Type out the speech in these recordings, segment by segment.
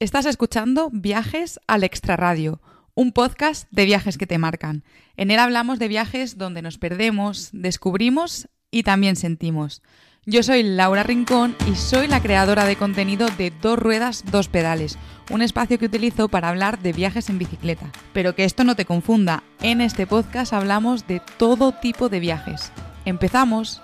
Estás escuchando Viajes al Extraradio, un podcast de viajes que te marcan. En él hablamos de viajes donde nos perdemos, descubrimos y también sentimos. Yo soy Laura Rincón y soy la creadora de contenido de Dos Ruedas, Dos Pedales, un espacio que utilizo para hablar de viajes en bicicleta. Pero que esto no te confunda, en este podcast hablamos de todo tipo de viajes. ¡Empezamos!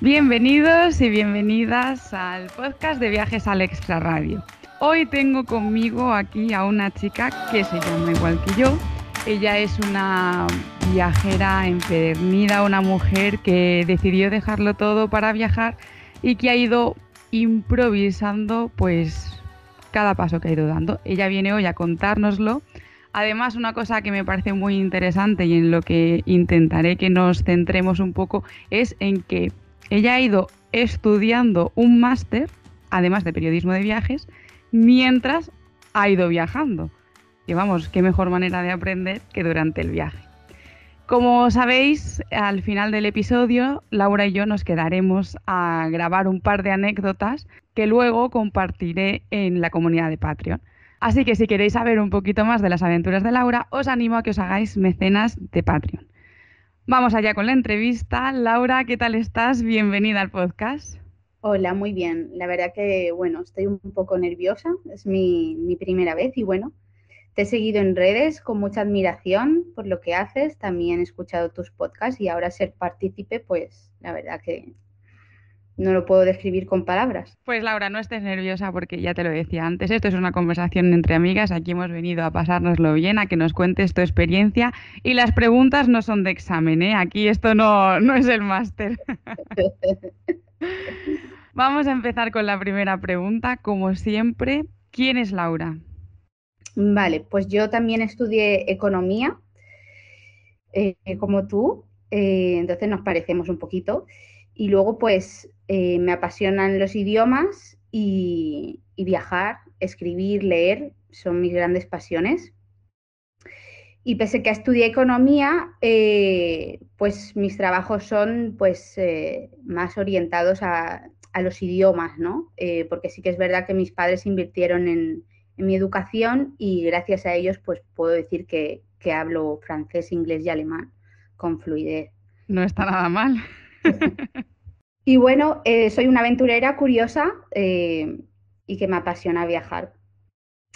Bienvenidos y bienvenidas al podcast de Viajes al Extra Radio. Hoy tengo conmigo aquí a una chica que se llama igual que yo. Ella es una viajera empedernida, una mujer que decidió dejarlo todo para viajar y que ha ido improvisando pues cada paso que ha ido dando. Ella viene hoy a contárnoslo. Además, una cosa que me parece muy interesante y en lo que intentaré que nos centremos un poco es en que ella ha ido estudiando un máster, además de periodismo de viajes, mientras ha ido viajando. Y vamos, qué mejor manera de aprender que durante el viaje. Como sabéis, al final del episodio, Laura y yo nos quedaremos a grabar un par de anécdotas que luego compartiré en la comunidad de Patreon. Así que si queréis saber un poquito más de las aventuras de Laura, os animo a que os hagáis mecenas de Patreon. Vamos allá con la entrevista. Laura, ¿qué tal estás? Bienvenida al podcast. Hola, muy bien. La verdad que, bueno, estoy un poco nerviosa. Es mi, mi, primera vez y bueno, te he seguido en redes con mucha admiración por lo que haces. También he escuchado tus podcasts y ahora ser partícipe, pues la verdad que no lo puedo describir con palabras. Pues Laura, no estés nerviosa porque ya te lo decía antes, esto es una conversación entre amigas, aquí hemos venido a pasárnoslo bien, a que nos cuentes tu experiencia y las preguntas no son de examen, ¿eh? aquí esto no, no es el máster. Vamos a empezar con la primera pregunta, como siempre, ¿quién es Laura? Vale, pues yo también estudié economía, eh, como tú, eh, entonces nos parecemos un poquito. Y luego, pues, eh, me apasionan los idiomas y, viajar, escribir, leer, son mis grandes pasiones. Y pese que estudié economía, eh, pues mis trabajos son pues eh, más orientados a, los idiomas, ¿no? porque sí que es verdad que mis padres invirtieron en, mi educación y gracias a ellos pues puedo decir que, que hablo francés, inglés y alemán con fluidez. No está nada mal. Y bueno, eh, soy una aventurera curiosa eh, y que me apasiona viajar.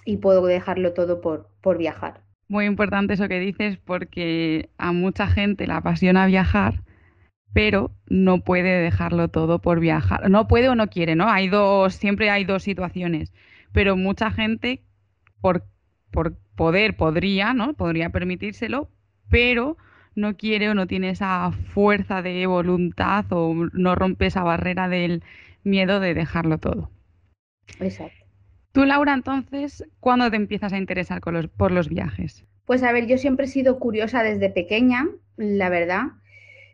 Y puedo dejarlo todo por, por viajar. Muy importante eso que dices porque a mucha gente le apasiona viajar, pero no puede dejarlo todo por viajar. No puede o no quiere, ¿no? Hay dos, siempre hay dos situaciones. Pero mucha gente, por, por poder, podría, ¿no? Podría permitírselo, pero no quiere o no tiene esa fuerza de voluntad o no rompe esa barrera del miedo de dejarlo todo. Exacto. Tú, Laura, entonces, ¿cuándo te empiezas a interesar por los viajes? Pues a ver, yo siempre he sido curiosa desde pequeña, la verdad.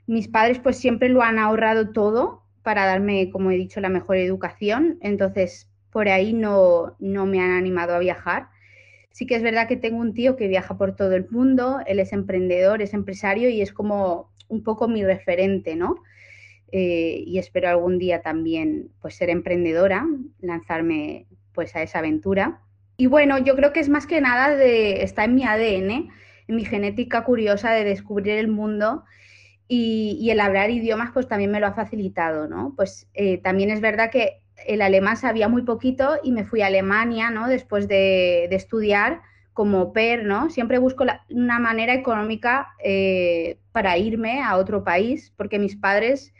Mis padres pues siempre lo han ahorrado todo para darme, como he dicho, la mejor educación. Entonces, por ahí no, no me han animado a viajar. Sí que es verdad que tengo un tío que viaja por todo el mundo, él es emprendedor, es empresario y es como un poco mi referente, ¿no? Eh, y espero algún día también pues ser emprendedora, lanzarme pues a esa aventura. Y bueno, yo creo que es más que nada de, está en mi ADN, en mi genética curiosa de descubrir el mundo y, el hablar idiomas pues también me lo ha facilitado, ¿no? Pues eh, también es verdad que el alemán sabía muy poquito y me fui a Alemania, ¿no? Después de, estudiar como PER, ¿no? Siempre busco una manera económica eh, para irme a otro país, porque mis padres,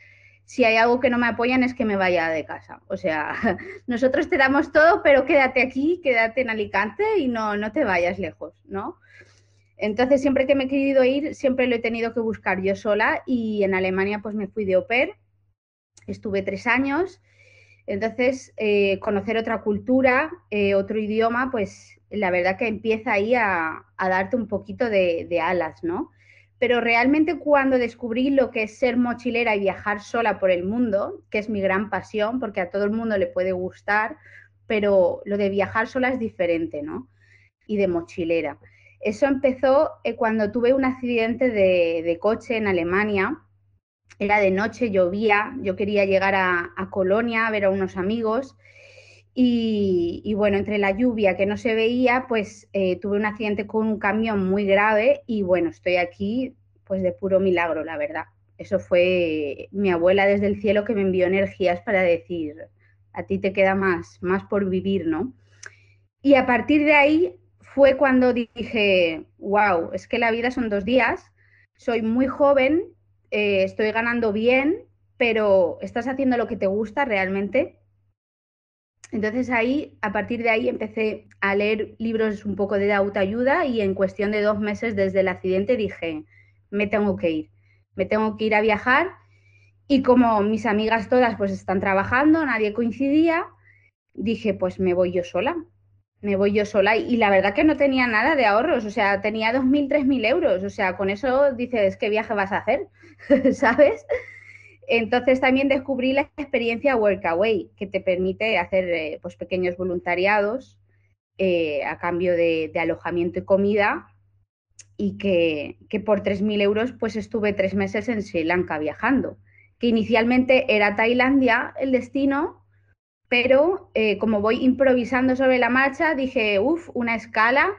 si hay algo que no me apoyan es que me vaya de casa. O sea, nosotros te damos todo, pero quédate aquí, quédate en Alicante y no, no te vayas lejos, ¿no? Entonces, siempre que me he querido ir, siempre lo he tenido que buscar yo sola y en Alemania pues me fui de au pair, estuve tres años entonces, eh, conocer otra cultura, eh, otro idioma, pues la verdad que empieza ahí a, darte un poquito de, alas, ¿no? Pero realmente cuando descubrí lo que es ser mochilera y viajar sola por el mundo, que es mi gran pasión, porque a todo el mundo le puede gustar, pero lo de viajar sola es diferente, ¿no? Y de mochilera. Eso empezó eh, cuando tuve un accidente de, de coche en Alemania era de noche, llovía, yo quería llegar a, Colonia a ver a unos amigos y, bueno, entre la lluvia que no se veía, pues eh, tuve un accidente con un camión muy grave y bueno, estoy aquí pues de puro milagro, la verdad. Eso fue mi abuela desde el cielo que me envió energías para decir, a ti te queda más, más por vivir, ¿no? Y a partir de ahí fue cuando dije, wow, es que la vida son dos días, soy muy joven, eh, estoy ganando bien, pero estás haciendo lo que te gusta realmente. Entonces ahí, a partir de ahí, empecé a leer libros un poco de autoayuda y en cuestión de dos meses desde el accidente dije, me tengo que ir, me tengo que ir a viajar y como mis amigas todas pues están trabajando, nadie coincidía, dije, pues me voy yo sola, me voy yo sola y, la verdad que no tenía nada de ahorros, o sea, tenía 2.000, 3.000 euros, o sea, con eso dices, ¿qué viaje vas a hacer? ¿Sabes? Entonces también descubrí la experiencia Workaway, que te permite hacer eh, pues, pequeños voluntariados eh, a cambio de, alojamiento y comida y que, que por 3.000 euros pues estuve tres meses en Sri Lanka viajando, que inicialmente era Tailandia el destino, pero eh, como voy improvisando sobre la marcha, dije, uff, una escala,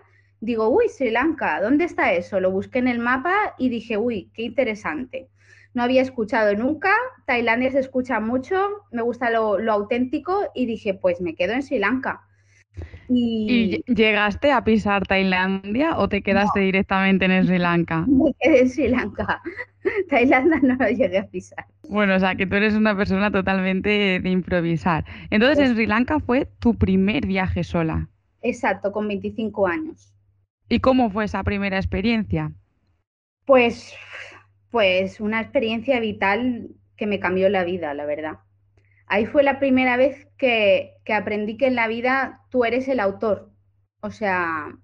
digo, uy, Sri Lanka, ¿dónde está eso? Lo busqué en el mapa y dije, uy, qué interesante. No había escuchado nunca, Tailandia se escucha mucho, me gusta lo, auténtico y dije, pues me quedo en Sri Lanka. Y... llegaste a pisar Tailandia o te quedaste directamente en Sri Lanka? Me quedé en Sri Lanka. Tailandia no lo llegué a pisar. Bueno, o sea, que tú eres una persona totalmente de improvisar. Entonces, en Sri Lanka fue tu primer viaje sola. Exacto, con 25 años. ¿Y cómo fue esa primera experiencia? Pues, pues una experiencia vital que me cambió la vida, la verdad. Ahí fue la primera vez que, que aprendí que en la vida tú eres el autor, o sea,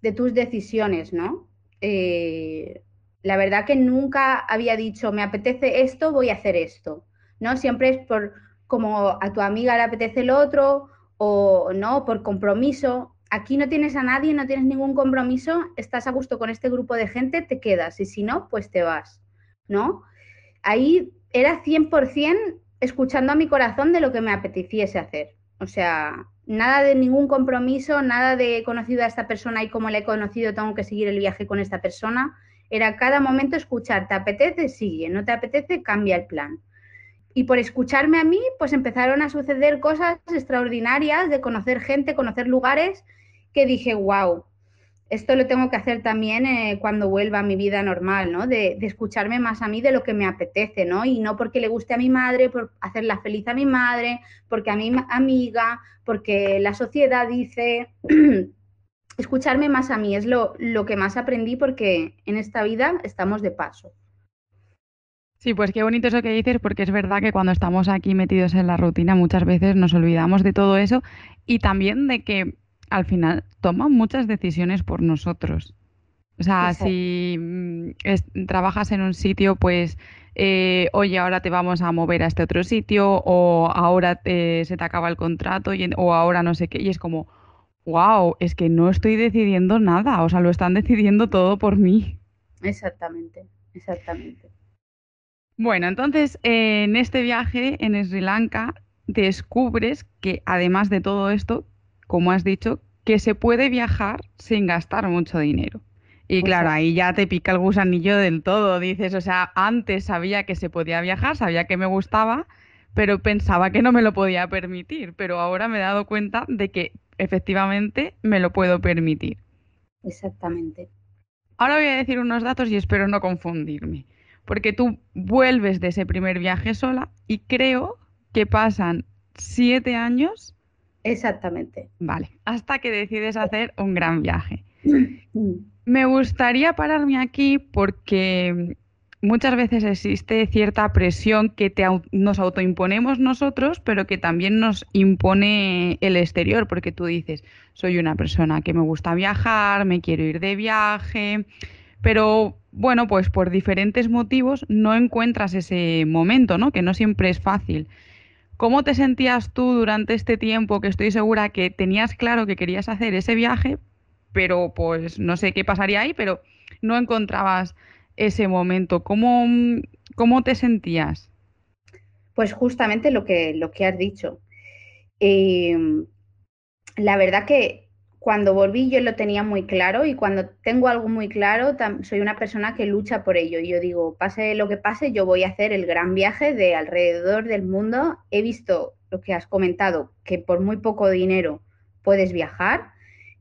de tus decisiones, ¿no? Eh, la verdad que nunca había dicho, me apetece esto, voy a hacer esto, ¿no? Siempre es por como a tu amiga le apetece lo otro o no, por compromiso. Aquí no tienes a nadie, no tienes ningún compromiso, estás a gusto con este grupo de gente, te quedas y si no, pues te vas, ¿no? Ahí era 100% escuchando a mi corazón de lo que me apeteciese hacer. O sea, nada de ningún compromiso, nada de he conocido a esta persona y como la he conocido tengo que seguir el viaje con esta persona era cada momento escuchar, ¿te apetece? Sigue, ¿no te apetece? Cambia el plan. Y por escucharme a mí, pues empezaron a suceder cosas extraordinarias de conocer gente, conocer lugares, que dije, wow, esto lo tengo que hacer también eh, cuando vuelva a mi vida normal, ¿no? De, escucharme más a mí de lo que me apetece, ¿no? Y no porque le guste a mi madre, por hacerla feliz a mi madre, porque a mi amiga, porque la sociedad dice, escucharme más a mí es lo, lo que más aprendí porque en esta vida estamos de paso. Sí, pues qué bonito eso que dices, porque es verdad que cuando estamos aquí metidos en la rutina muchas veces nos olvidamos de todo eso y también de que al final toman muchas decisiones por nosotros. O sea, si mm, trabajas en un sitio, pues, eh, oye, ahora te vamos a mover a este otro sitio, o ahora se te acaba el contrato, o ahora no sé qué, y es como, wow, es que no estoy decidiendo nada, o sea, lo están decidiendo todo por mí. Exactamente, exactamente. Bueno, entonces en este viaje en Sri Lanka descubres que además de todo esto, como has dicho, que se puede viajar sin gastar mucho dinero. Y claro, ahí ya te pica el gusanillo del todo, dices, o sea, antes sabía que se podía viajar, sabía que me gustaba, pero pensaba que no me lo podía permitir, pero ahora me he dado cuenta de que efectivamente me lo puedo permitir. Exactamente. Ahora voy a decir unos datos y espero no confundirme, porque tú vuelves de ese primer viaje sola y creo que pasan siete años. Exactamente. Vale, hasta que decides hacer un gran viaje. Me gustaría pararme aquí porque muchas veces existe cierta presión que nos autoimponemos nosotros, pero que también nos impone el exterior, porque tú dices, soy una persona que me gusta viajar, me quiero ir de viaje, pero bueno, pues por diferentes motivos no encuentras ese momento, ¿no? Que no siempre es fácil. ¿Cómo te sentías tú durante este tiempo que estoy segura que tenías claro que querías hacer ese viaje, pero pues no sé qué pasaría ahí, pero no encontrabas ese momento? ¿Cómo, ¿Cómo te sentías? Pues justamente lo que, lo que has dicho. Em, la verdad que cuando volví yo lo tenía muy claro y cuando tengo algo muy claro soy una persona que lucha por ello. Yo digo, pase lo que pase, yo voy a hacer el gran viaje de alrededor del mundo. He visto lo que has comentado, que por muy poco dinero puedes viajar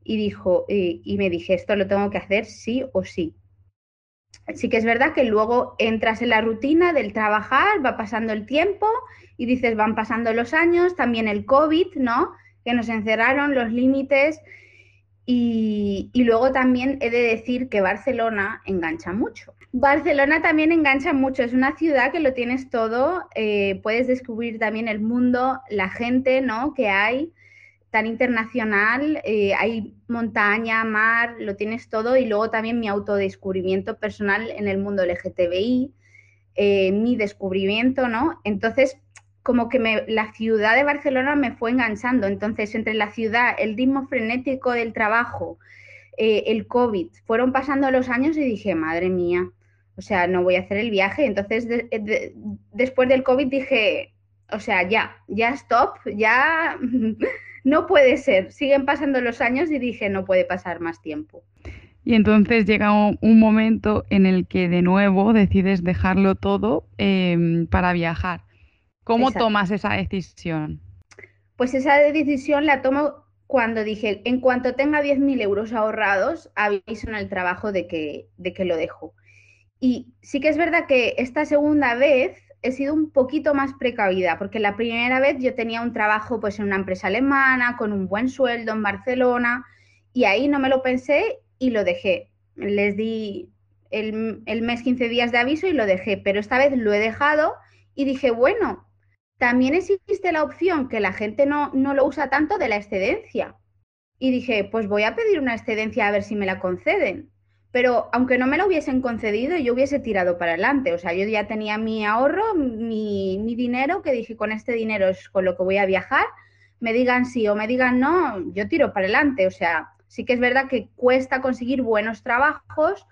y, dijo, y me dije, esto lo tengo que hacer sí o sí. Sí que es verdad que luego entras en la rutina del trabajar, va pasando el tiempo y dices, van pasando los años, también el COVID, ¿no? Que nos encerraron los límites y, luego también he de decir que Barcelona engancha mucho. Barcelona también engancha mucho, es una ciudad que lo tienes todo, eh, puedes descubrir también el mundo, la gente, ¿no? Que hay tan internacional, eh, hay montaña, mar, lo tienes todo y luego también mi autodescubrimiento personal en el mundo LGTBI, eh, mi descubrimiento, ¿no? Entonces, como que me, la ciudad de Barcelona me fue enganchando, entonces entre la ciudad, el ritmo frenético del trabajo, eh, el COVID, fueron pasando los años y dije, madre mía, o sea, no voy a hacer el viaje, entonces después del COVID dije, o sea, ya, ya stop, ya no puede ser, siguen pasando los años y dije, no puede pasar más tiempo. Y entonces llega un, momento en el que de nuevo decides dejarlo todo em, para viajar. ¿Cómo tomas esa decisión? Pues esa decisión la tomo cuando dije, en cuanto tenga 10.000 euros ahorrados, aviso en el trabajo de que, de que lo dejo. Y sí que es verdad que esta segunda vez he sido un poquito más precavida, porque la primera vez yo tenía un trabajo pues en una empresa alemana, con un buen sueldo en Barcelona, y ahí no me lo pensé y lo dejé. Les di el, mes 15 días de aviso y lo dejé, pero esta vez lo he dejado y dije, bueno, también existe la opción que la gente no, no lo usa tanto de la excedencia. Y dije, pues voy a pedir una excedencia a ver si me la conceden pero aunque no me lo hubiesen concedido, yo hubiese tirado para adelante. O sea, yo ya tenía mi ahorro, mi, dinero, que dije, con este dinero es con lo que voy a viajar. Me digan sí o me digan no, yo tiro para adelante. O sea, sí que es verdad que cuesta conseguir buenos trabajos,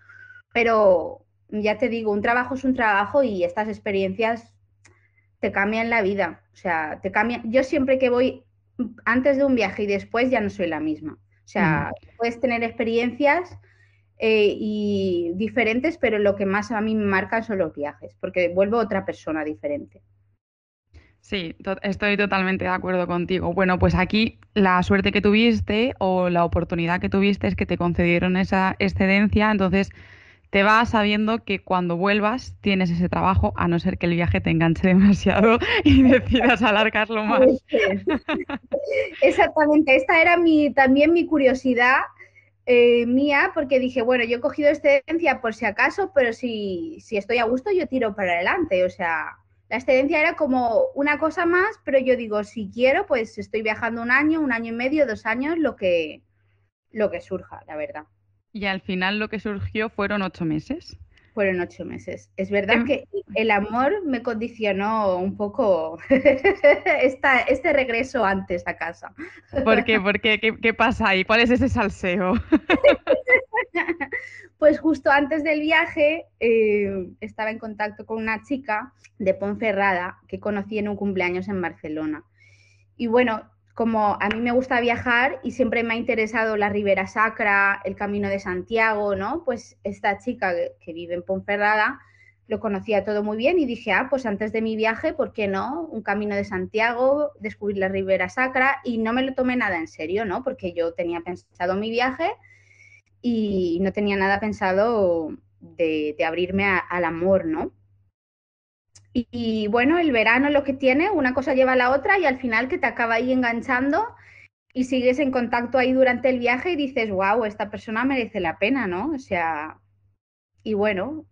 pero ya te digo, un trabajo es un trabajo y estas experiencias te cambian la vida. O sea, te cambian. Yo siempre que voy antes de un viaje y después ya no soy la misma. O sea, mm. puedes tener experiencias eh, y diferentes, pero lo que más a mí me marcan son los viajes, porque vuelvo otra persona diferente. Sí, estoy totalmente de acuerdo contigo. Bueno, pues aquí la suerte que tuviste o la oportunidad que tuviste es que te concedieron esa excedencia, entonces te vas sabiendo que cuando vuelvas tienes ese trabajo, a no ser que el viaje te enganche demasiado y decidas alargarlo más. Exactamente, esta era mi, también mi curiosidad eh, mía porque dije, bueno, yo he cogido excedencia por si acaso, pero si, si estoy a gusto yo tiro para adelante. O sea, la excedencia era como una cosa más, pero yo digo, si quiero, pues estoy viajando un año, un año y medio, dos años, lo que, lo que surja, la verdad. Y al final lo que surgió fueron ocho meses. Fueron ocho meses. Es verdad em. que el amor me condicionó un poco esta, este regreso antes a casa. ¿Por qué? ¿Por qué? ¿Qué, pasa ahí? ¿Cuál es ese salseo? pues justo antes del viaje eh, estaba en contacto con una chica de Ponferrada que conocí en un cumpleaños en Barcelona. Y bueno, como a mí me gusta viajar y siempre me ha interesado la Ribera Sacra, el Camino de Santiago, ¿no? Pues esta chica que, vive en Ponferrada lo conocía todo muy bien y dije, ah, pues antes de mi viaje, ¿por qué no? Un Camino de Santiago, descubrir la Ribera Sacra y no me lo tomé nada en serio, ¿no? Porque yo tenía pensado mi viaje y no tenía nada pensado de, abrirme al amor, ¿no? Y, bueno, el verano lo que tiene, una cosa lleva a la otra y al final que te acaba ahí enganchando y sigues en contacto ahí durante el viaje y dices, wow, esta persona merece la pena, ¿no? O sea, y bueno,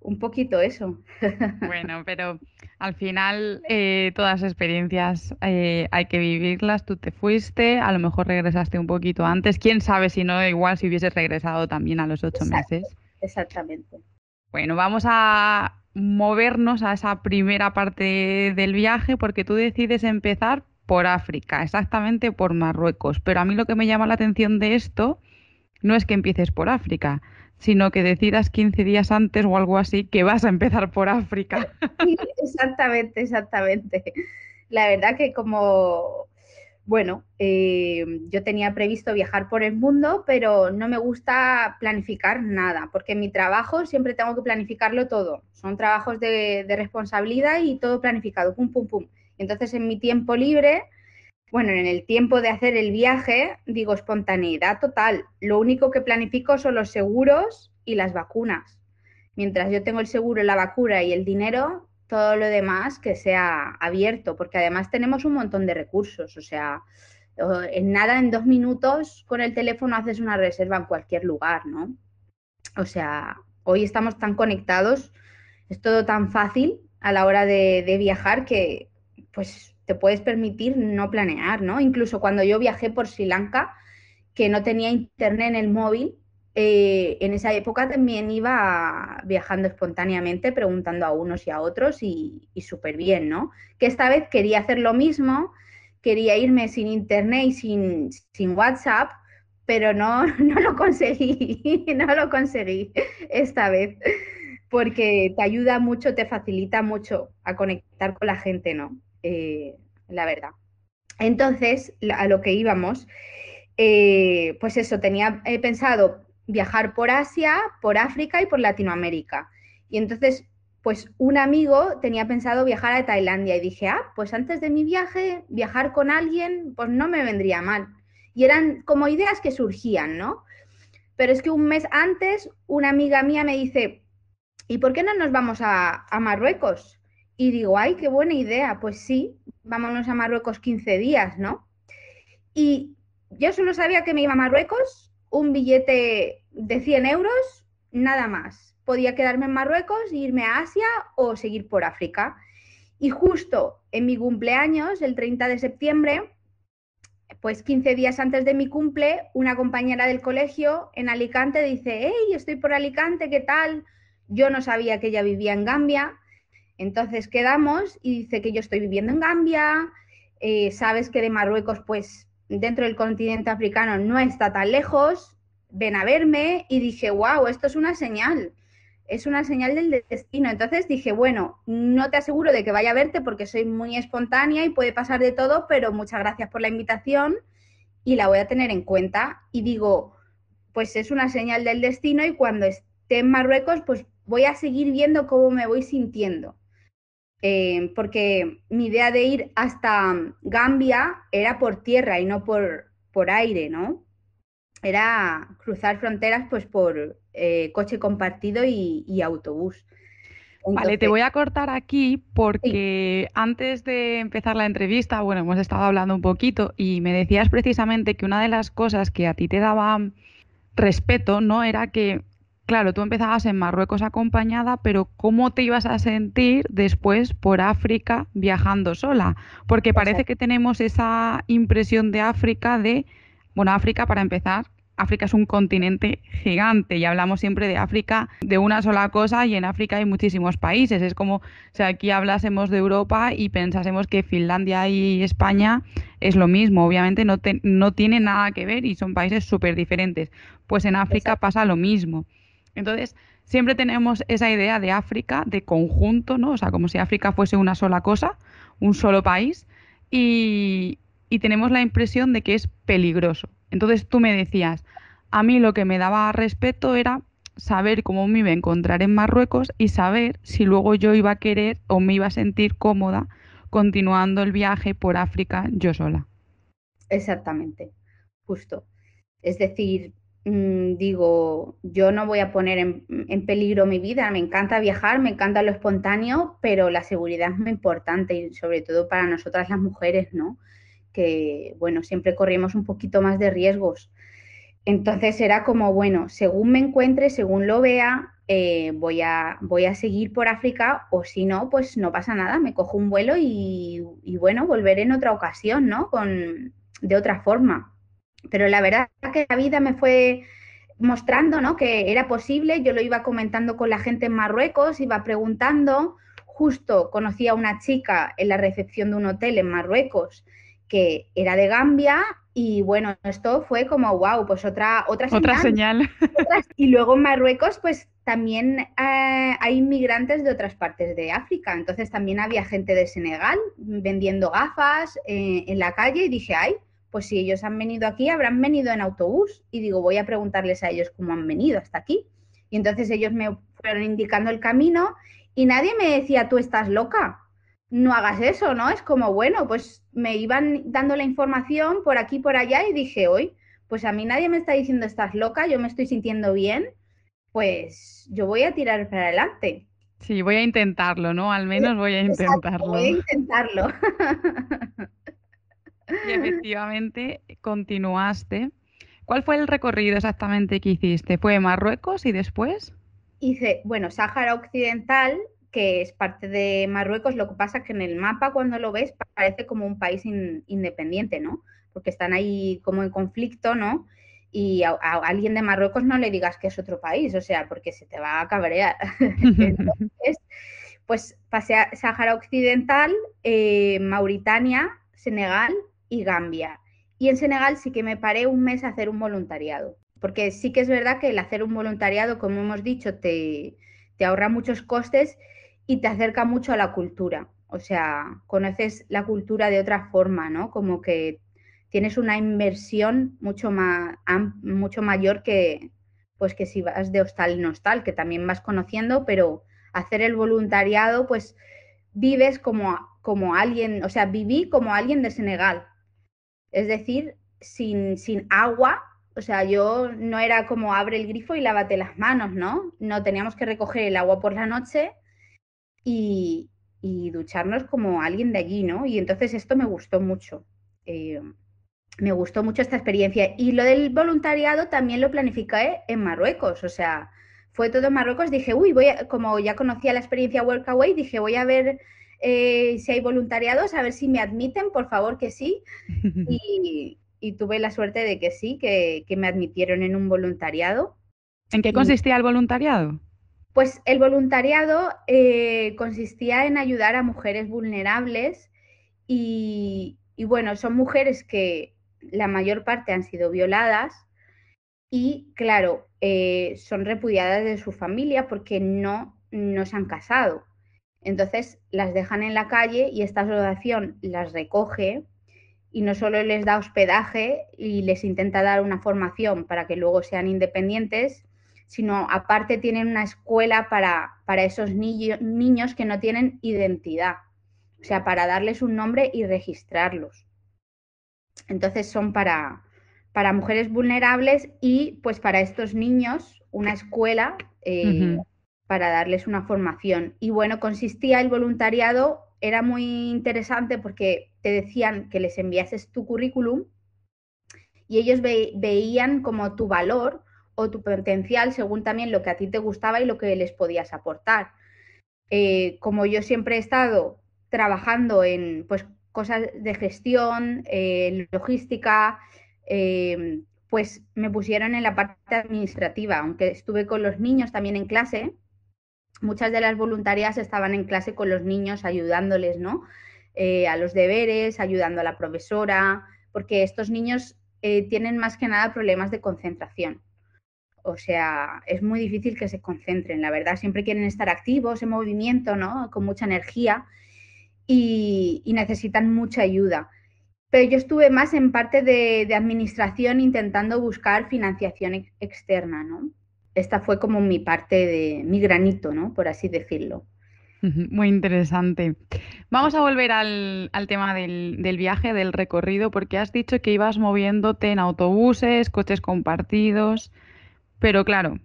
un poquito eso. Bueno, pero al final eh, todas las experiencias eh, hay que vivirlas. Tú te fuiste, a lo mejor regresaste un poquito antes. Quién sabe si no, igual si hubieses regresado también a los ocho meses. Exactamente. Bueno, vamos a movernos a esa primera parte del viaje porque tú decides empezar por África, exactamente por Marruecos. Pero a mí lo que me llama la atención de esto no es que empieces por África, sino que decidas 15 días antes o algo así que vas a empezar por África. Exactamente, exactamente. La verdad que como, bueno, eh, yo tenía previsto viajar por el mundo, pero no me gusta planificar nada, porque en mi trabajo siempre tengo que planificarlo todo. Son trabajos de, de responsabilidad y todo planificado, pum, pum, pum. Entonces en mi tiempo libre bueno, en el tiempo de hacer el viaje, digo espontaneidad total. Lo único que planifico son los seguros y las vacunas. Mientras yo tengo el seguro, la vacuna y el dinero, todo lo demás que sea abierto, porque además tenemos un montón de recursos. O sea, en nada, en dos minutos con el teléfono haces una reserva en cualquier lugar, ¿no? O sea, hoy estamos tan conectados, es todo tan fácil a la hora de, de viajar que, pues te puedes permitir no planear, ¿no? Incluso cuando yo viajé por Sri Lanka, que no tenía internet en el móvil, eh, en esa época también iba viajando espontáneamente, preguntando a unos y a otros y, súper bien, ¿no? Que esta vez quería hacer lo mismo, quería irme sin internet y sin, sin WhatsApp, pero no, no lo conseguí, no lo conseguí esta vez, porque te ayuda mucho, te facilita mucho a conectar con la gente, ¿no? Eh, la verdad. Entonces, a lo que íbamos, eh, pues eso, tenía pensado viajar por Asia, por África y por Latinoamérica. Y entonces, pues un amigo tenía pensado viajar a Tailandia y dije, ah, pues antes de mi viaje, viajar con alguien, pues no me vendría mal. Y eran como ideas que surgían, ¿no? Pero es que un mes antes, una amiga mía me dice, ¿y por qué no nos vamos a, Marruecos? Y digo, ay, qué buena idea. Pues sí, vámonos a Marruecos 15 días, ¿no? Y yo solo sabía que me iba a Marruecos, un billete de 100 euros, nada más. Podía quedarme en Marruecos, irme a Asia o seguir por África. Y justo en mi cumpleaños, el 30 de septiembre, pues 15 días antes de mi cumple, una compañera del colegio en Alicante dice, hey, estoy por Alicante, ¿qué tal? Yo no sabía que ella vivía en Gambia entonces quedamos y dice que yo estoy viviendo en Gambia, eh, sabes que de Marruecos, pues dentro del continente africano no está tan lejos, ven a verme y dije, wow, esto es una señal, es una señal del destino. Entonces dije, bueno, no te aseguro de que vaya a verte porque soy muy espontánea y puede pasar de todo, pero muchas gracias por la invitación y la voy a tener en cuenta. Y digo, pues es una señal del destino y cuando esté en Marruecos, pues voy a seguir viendo cómo me voy sintiendo. Eh, porque mi idea de ir hasta Gambia era por tierra y no por, por aire, ¿no? Era cruzar fronteras pues por eh, coche compartido y, autobús. vale, te voy a cortar aquí porque antes de empezar la entrevista, bueno, hemos estado hablando un poquito y me decías precisamente que una de las cosas que a ti te daba respeto, ¿no? Era que claro, tú empezabas en Marruecos acompañada, pero ¿cómo te ibas a sentir después por África viajando sola? Porque parece que tenemos esa impresión de África de, bueno, África para empezar, África es un continente gigante y hablamos siempre de África de una sola cosa y en África hay muchísimos países. Es como si aquí hablásemos de Europa y pensásemos que Finlandia y España es lo mismo. Obviamente no, no tiene nada que ver y son países súper diferentes. Pues en África pasa lo mismo. Entonces, siempre tenemos esa idea de África, de conjunto, ¿no? O sea, como si África fuese una sola cosa, un solo país, y, tenemos la impresión de que es peligroso. Entonces tú me decías, a mí lo que me daba respeto era saber cómo me iba a encontrar en Marruecos y saber si luego yo iba a querer o me iba a sentir cómoda continuando el viaje por África yo sola. Exactamente, justo. Es decir, Mm, digo, yo no voy a poner en, peligro mi vida, me encanta viajar, me encanta lo espontáneo, pero la seguridad es muy importante y sobre todo para nosotras las mujeres, ¿no? Que, bueno, siempre corrimos un poquito más de riesgos. Entonces era como, bueno, según me encuentre, según lo vea, eh, voy, a, voy a seguir por África o si no, pues no pasa nada, me cojo un vuelo y, y bueno, volveré en otra ocasión, ¿no? Con, de otra forma. Pero la verdad que la vida me fue mostrando ¿no? que era posible, yo lo iba comentando con la gente en Marruecos, iba preguntando, justo conocí a una chica en la recepción de un hotel en Marruecos que era de Gambia y bueno, esto fue como, wow, pues otra, otra señal. Otra señal. Y luego en Marruecos, pues también eh, hay inmigrantes de otras partes de África. Entonces también había gente de Senegal vendiendo gafas eh, en la calle y dije, ay, pues si ellos han venido aquí, habrán venido en autobús. Y digo, voy a preguntarles a ellos cómo han venido hasta aquí. Y entonces ellos me fueron indicando el camino y nadie me decía, tú estás loca, no hagas eso, ¿no? Es como, bueno, pues me iban dando la información por aquí, por allá y dije, hoy, pues a mí nadie me está diciendo, estás loca, yo me estoy sintiendo bien, pues yo voy a tirar para adelante. Sí, voy a intentarlo, ¿no? Al menos voy a intentarlo. voy a intentarlo. Y efectivamente continuaste. ¿Cuál fue el recorrido exactamente que hiciste? ¿Fue Marruecos y después? Hice, bueno, Sáhara Occidental, que es parte de Marruecos, lo que pasa es que en el mapa cuando lo ves parece como un país independiente, ¿no? Porque están ahí como en conflicto, ¿no? Y a, alguien de Marruecos no le digas que es otro país, o sea, porque se te va a cabrear. Entonces, pues pasé a Sáhara Occidental, eh, Mauritania, Senegal y Gambia. Y en Senegal sí que me paré un mes a hacer un voluntariado, porque sí que es verdad que el hacer un voluntariado, como hemos dicho, te, te ahorra muchos costes y te acerca mucho a la cultura. O sea, conoces la cultura de otra forma, ¿no? Como que tienes una inversión mucho, más, mucho mayor que, pues que si vas de hostal en hostal, que también vas conociendo, pero hacer el voluntariado, pues vives como, como alguien, o sea, viví como alguien de Senegal, es decir, sin, sin agua, o sea, yo no era como abre el grifo y lávate las manos, ¿no? No teníamos que recoger el agua por la noche y, ducharnos como alguien de allí, ¿no? Y entonces esto me gustó mucho. Eh, me gustó mucho esta experiencia. Y lo del voluntariado también lo planificé en Marruecos, o sea, fue todo en Marruecos. Dije, uy, voy a, como ya conocía la experiencia Workaway, dije, voy a ver eh, si hay voluntariados, a ver si me admiten, por favor que sí. Y, tuve la suerte de que sí, que, me admitieron en un voluntariado. ¿En qué consistía el voluntariado? Pues el voluntariado eh, consistía en ayudar a mujeres vulnerables y, bueno, son mujeres que la mayor parte han sido violadas y claro, eh, son repudiadas de su familia porque no, no se han casado. Entonces las dejan en la calle y esta asociación las recoge y no solo les da hospedaje y les intenta dar una formación para que luego sean independientes, sino aparte tienen una escuela para, para esos niños que no tienen identidad, o sea, para darles un nombre y registrarlos. Entonces son para, para mujeres vulnerables y pues para estos niños una escuela eh, para darles una formación. Y bueno, consistía el voluntariado, era muy interesante porque te decían que les enviases tu currículum y ellos veían como tu valor o tu potencial según también lo que a ti te gustaba y lo que les podías aportar. Eh, como yo siempre he estado trabajando en pues, cosas de gestión, logística, eh, pues me pusieron en la parte administrativa, aunque estuve con los niños también en clase, muchas de las voluntarias estaban en clase con los niños ayudándoles, ¿no? Eh, a los deberes, ayudando a la profesora, porque estos niños eh, tienen más que nada problemas de concentración. O sea, es muy difícil que se concentren, la verdad. Siempre quieren estar activos, en movimiento, ¿no? Con mucha energía y, necesitan mucha ayuda. Pero yo estuve más en parte de, administración intentando buscar financiación externa, ¿no? esta fue como mi parte de mi granito, ¿no? Por así decirlo. Muy interesante. Vamos a volver al, tema del, viaje, del recorrido, porque has dicho que ibas moviéndote en autobuses, coches compartidos, pero claro,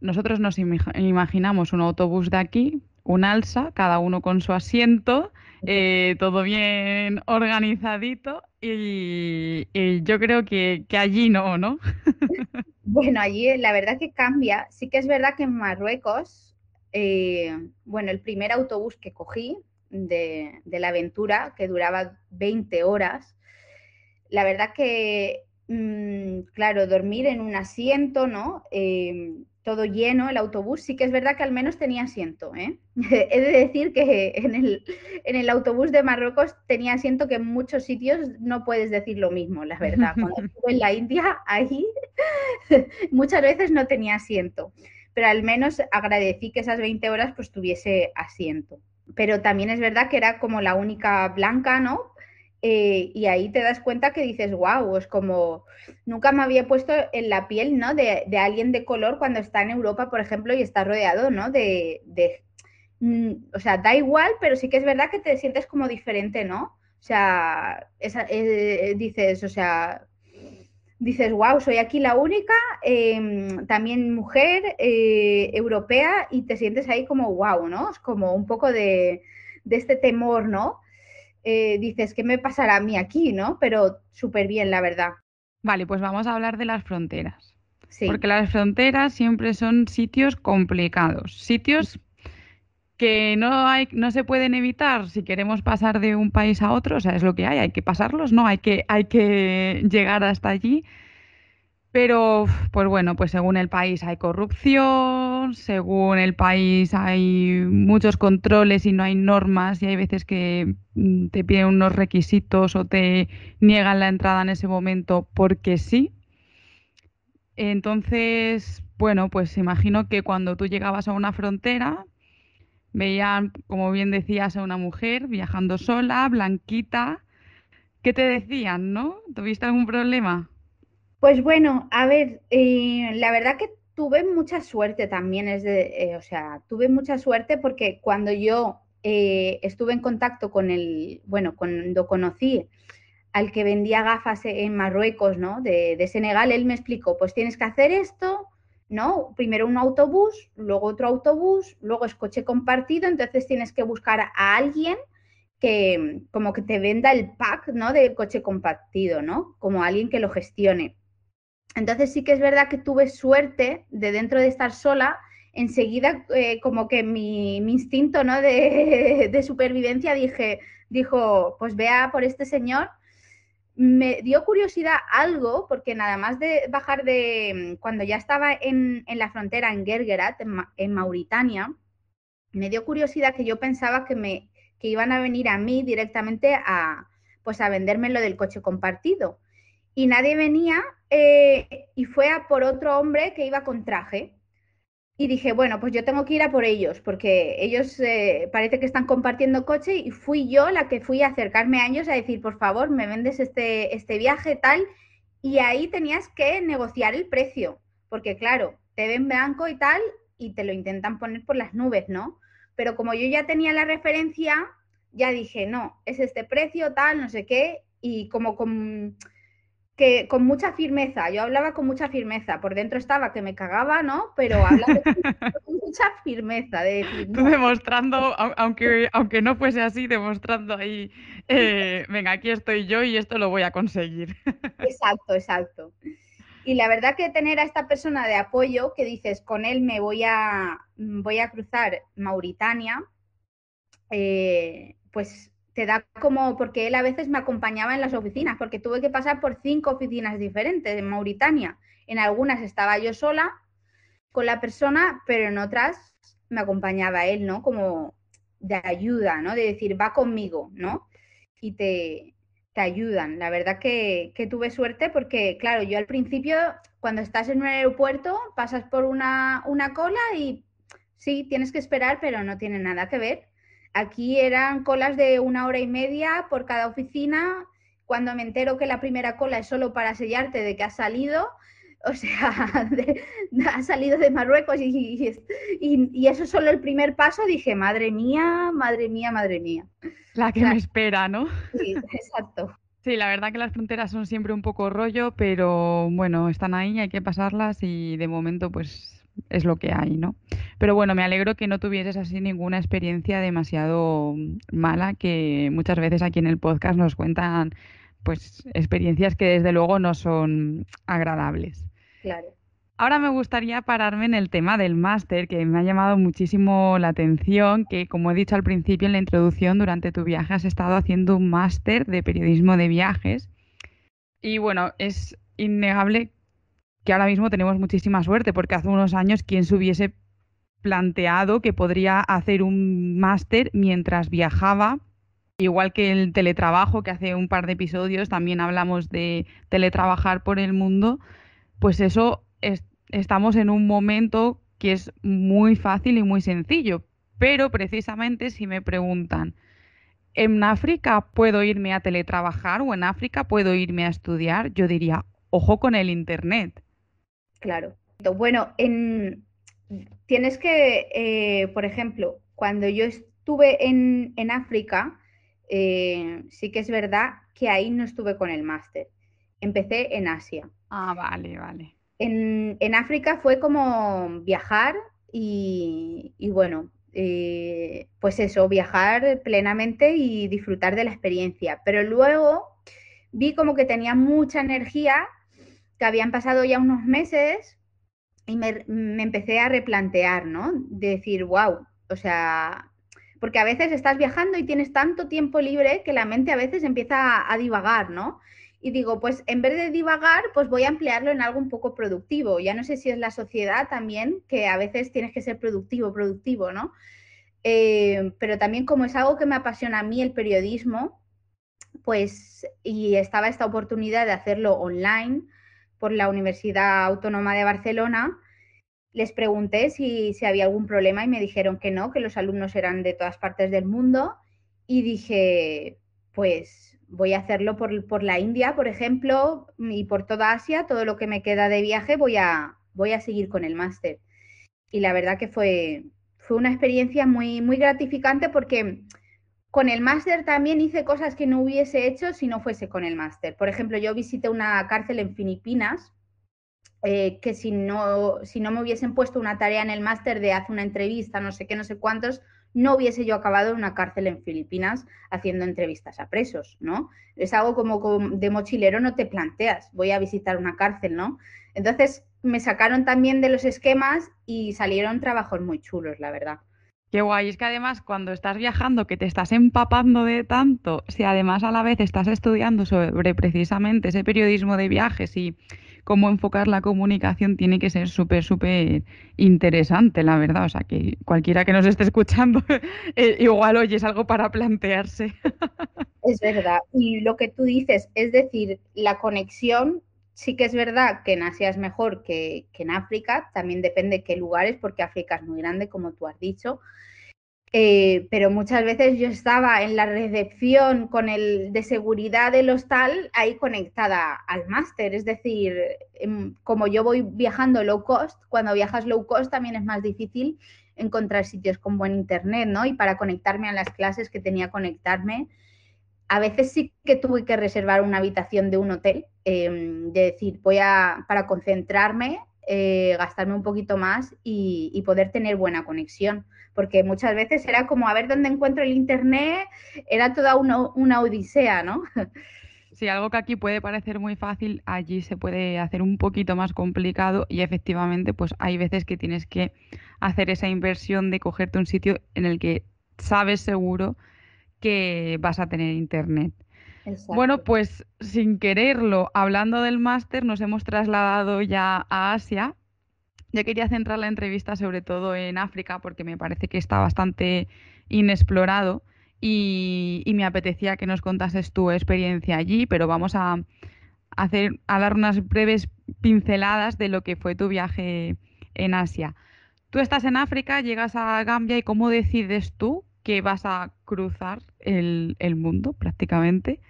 nosotros nos imaginamos un autobús de aquí, un alza, cada uno con su asiento, eh, todo bien organizadito, y, yo creo que, que allí no, ¿no? Bueno, allí eh, la verdad que cambia. Sí que es verdad que en Marruecos, eh, bueno, el primer autobús que cogí de, la aventura, que duraba 20 horas, la verdad que, mm, claro, dormir en un asiento, ¿no? Em, todo lleno, el autobús, sí que es verdad que al menos tenía asiento. ¿eh? He de decir que en el, en el, autobús de Marruecos tenía asiento que en muchos sitios no puedes decir lo mismo, la verdad. Cuando estuve en la India, ahí muchas veces no tenía asiento, pero al menos agradecí que esas 20 horas pues tuviese asiento. Pero también es verdad que era como la única blanca, ¿no? Eh, y ahí te das cuenta que dices, wow, es como, nunca me había puesto en la piel, ¿no? De, alguien de color cuando está en Europa, por ejemplo, y está rodeado, ¿no? De, mm, o sea, da igual, pero sí que es verdad que te sientes como diferente, ¿no? O sea, eh, dices, o sea, dices, wow, soy aquí la única, em, también mujer, eh, europea, y te sientes ahí como, wow, ¿no? Es como un poco de, de este temor, ¿no? Eh, dices, ¿qué me pasará a mí aquí? ¿no? Pero súper bien, la verdad. Vale, pues vamos a hablar de las fronteras. Sí. Porque las fronteras siempre son sitios complicados, sitios que no, hay, no se pueden evitar si queremos pasar de un país a otro, o sea, es lo que hay, hay que pasarlos, ¿no? Hay que, hay que llegar hasta allí pero, pues bueno, pues según el país hay corrupción, según el país hay muchos controles y no hay normas y hay veces que mm, te piden unos requisitos o te niegan la entrada en ese momento porque sí. Entonces, bueno, pues imagino que cuando tú llegabas a una frontera, veían, como bien decías, a una mujer viajando sola, blanquita. ¿Qué te decían, no? ¿Tuviste algún problema? Pues bueno, a ver, eh, la verdad que tuve mucha suerte también, es de, eh, o sea, tuve mucha suerte porque cuando yo eh, estuve en contacto con el, bueno, cuando conocí al que vendía gafas en Marruecos, ¿no? De, Senegal, él me explicó, pues tienes que hacer esto, ¿no? Primero un autobús, luego otro autobús, luego es coche compartido, entonces tienes que buscar a alguien que como que te venda el pack, ¿no? Del coche compartido, ¿no? Como alguien que lo gestione. Entonces sí que es verdad que tuve suerte de dentro de estar sola, enseguida eh, como que mi, instinto ¿no? de, supervivencia dije, dijo, pues vea por este señor. Me dio curiosidad algo, porque nada más de bajar de, cuando ya estaba en, la frontera en Gergerat, en, Mauritania, me dio curiosidad que yo pensaba que, me, que iban a venir a mí directamente a, pues a venderme lo del coche compartido y nadie venía eh, y fue a por otro hombre que iba con traje. Y dije, bueno, pues yo tengo que ir a por ellos, porque ellos eh, parece que están compartiendo coche y fui yo la que fui a acercarme a ellos a decir, por favor, me vendes este, este viaje tal. Y ahí tenías que negociar el precio, porque claro, te ven blanco y tal y te lo intentan poner por las nubes, ¿no? Pero como yo ya tenía la referencia, ya dije, no, es este precio, tal, no sé qué, y como con que con mucha firmeza, yo hablaba con mucha firmeza, por dentro estaba que me cagaba, ¿no? Pero hablaba con mucha firmeza, de decir... Tú demostrando, aunque, aunque no fuese así, demostrando ahí, eh, venga, aquí estoy yo y esto lo voy a conseguir. Exacto, exacto. Y la verdad que tener a esta persona de apoyo, que dices, con él me voy a, voy a cruzar Mauritania, eh, pues te da como, porque él a veces me acompañaba en las oficinas, porque tuve que pasar por cinco oficinas diferentes en Mauritania. En algunas estaba yo sola con la persona, pero en otras me acompañaba él, ¿no? Como de ayuda, ¿no? De decir, va conmigo, ¿no? Y te, te ayudan. La verdad que, que, tuve suerte porque, claro, yo al principio, cuando estás en un aeropuerto, pasas por una, una cola y sí, tienes que esperar, pero no tiene nada que ver Aquí eran colas de una hora y media por cada oficina. Cuando me entero que la primera cola es solo para sellarte de que has salido, o sea, has salido de Marruecos y, y, eso es solo el primer paso, dije, madre mía, madre mía, madre mía. La que me espera, ¿no? Sí, exacto. Sí, la verdad que las fronteras son siempre un poco rollo, pero bueno, están ahí, hay que pasarlas y de momento pues es lo que hay, ¿no? Pero bueno, me alegro que no tuvieses así ninguna experiencia demasiado mala, que muchas veces aquí en el podcast nos cuentan pues experiencias que desde luego no son agradables. Claro. Ahora me gustaría pararme en el tema del máster, que me ha llamado muchísimo la atención, que como he dicho al principio en la introducción, durante tu viaje has estado haciendo un máster de periodismo de viajes. Y bueno, es innegable que ahora mismo tenemos muchísima suerte, porque hace unos años, ¿quién se hubiese planteado que podría hacer un máster mientras viajaba? Igual que el teletrabajo, que hace un par de episodios también hablamos de teletrabajar por el mundo, pues eso estamos en un momento que es muy fácil y muy sencillo. Pero precisamente si me preguntan, ¿en África puedo irme a teletrabajar o en África puedo irme a estudiar? Yo diría, ojo con el Internet. Claro. Bueno, en, tienes que, eh, por ejemplo, cuando yo estuve en, África, eh, sí que es verdad que ahí no estuve con el máster. Empecé en Asia. Ah, vale, vale. En, África fue como viajar y, bueno, eh, pues eso, viajar plenamente y disfrutar de la experiencia. Pero luego vi como que tenía mucha energía que habían pasado ya unos meses y me, empecé a replantear, ¿no? De decir, wow, o sea, porque a veces estás viajando y tienes tanto tiempo libre que la mente a veces empieza a, divagar, ¿no? Y digo, pues en vez de divagar, pues voy a emplearlo en algo un poco productivo. Ya no sé si es la sociedad también, que a veces tienes que ser productivo, productivo, ¿no? Eh, pero también como es algo que me apasiona a mí el periodismo, pues, y estaba esta oportunidad de hacerlo online, por la Universidad Autónoma de Barcelona, les pregunté si, había algún problema y me dijeron que no, que los alumnos eran de todas partes del mundo y dije, pues voy a hacerlo por, la India, por ejemplo, y por toda Asia, todo lo que me queda de viaje voy a, voy a seguir con el máster. Y la verdad que fue, fue una experiencia muy, muy gratificante porque con el máster también hice cosas que no hubiese hecho si no fuese con el máster. Por ejemplo, yo visité una cárcel en Filipinas, eh, que si no, si no me hubiesen puesto una tarea en el máster de hacer una entrevista, no sé qué, no sé cuántos, no hubiese yo acabado en una cárcel en Filipinas haciendo entrevistas a presos, ¿no? Es algo como, como de mochilero no te planteas, voy a visitar una cárcel, ¿no? Entonces me sacaron también de los esquemas y salieron trabajos muy chulos, la verdad. Qué guay, es que además cuando estás viajando, que te estás empapando de tanto, si además a la vez estás estudiando sobre precisamente ese periodismo de viajes y cómo enfocar la comunicación, tiene que ser súper, súper interesante, la verdad. O sea, que cualquiera que nos esté escuchando, eh, igual oye, es algo para plantearse. Es verdad. Y lo que tú dices, es decir, la conexión sí que es verdad que en Asia es mejor que, que, en África, también depende de qué lugares, porque África es muy grande, como tú has dicho, eh, pero muchas veces yo estaba en la recepción con el de seguridad del hostal ahí conectada al máster. Es decir, em, como yo voy viajando low cost, cuando viajas low cost también es más difícil encontrar sitios con buen internet, ¿no? Y para conectarme a las clases que tenía conectarme, a veces sí que tuve que reservar una habitación de un hotel, em, de decir, voy a, para concentrarme, eh, gastarme un poquito más y poder tener buena conexión porque muchas veces era como a ver dónde encuentro el Internet, era toda una, odisea, ¿no? Sí, algo que aquí puede parecer muy fácil, allí se puede hacer un poquito más complicado y efectivamente pues hay veces que tienes que hacer esa inversión de cogerte un sitio en el que sabes seguro que vas a tener internet. Bueno, pues sin quererlo, hablando del máster, nos hemos trasladado ya a Asia yo quería centrar la entrevista sobre todo en África porque me parece que está bastante inexplorado y, me apetecía que nos contases tu experiencia allí, pero vamos a, hacer, a dar unas breves pinceladas de lo que fue tu viaje en Asia. Tú estás en África, llegas a Gambia y cómo decides tú que vas a cruzar el, mundo prácticamente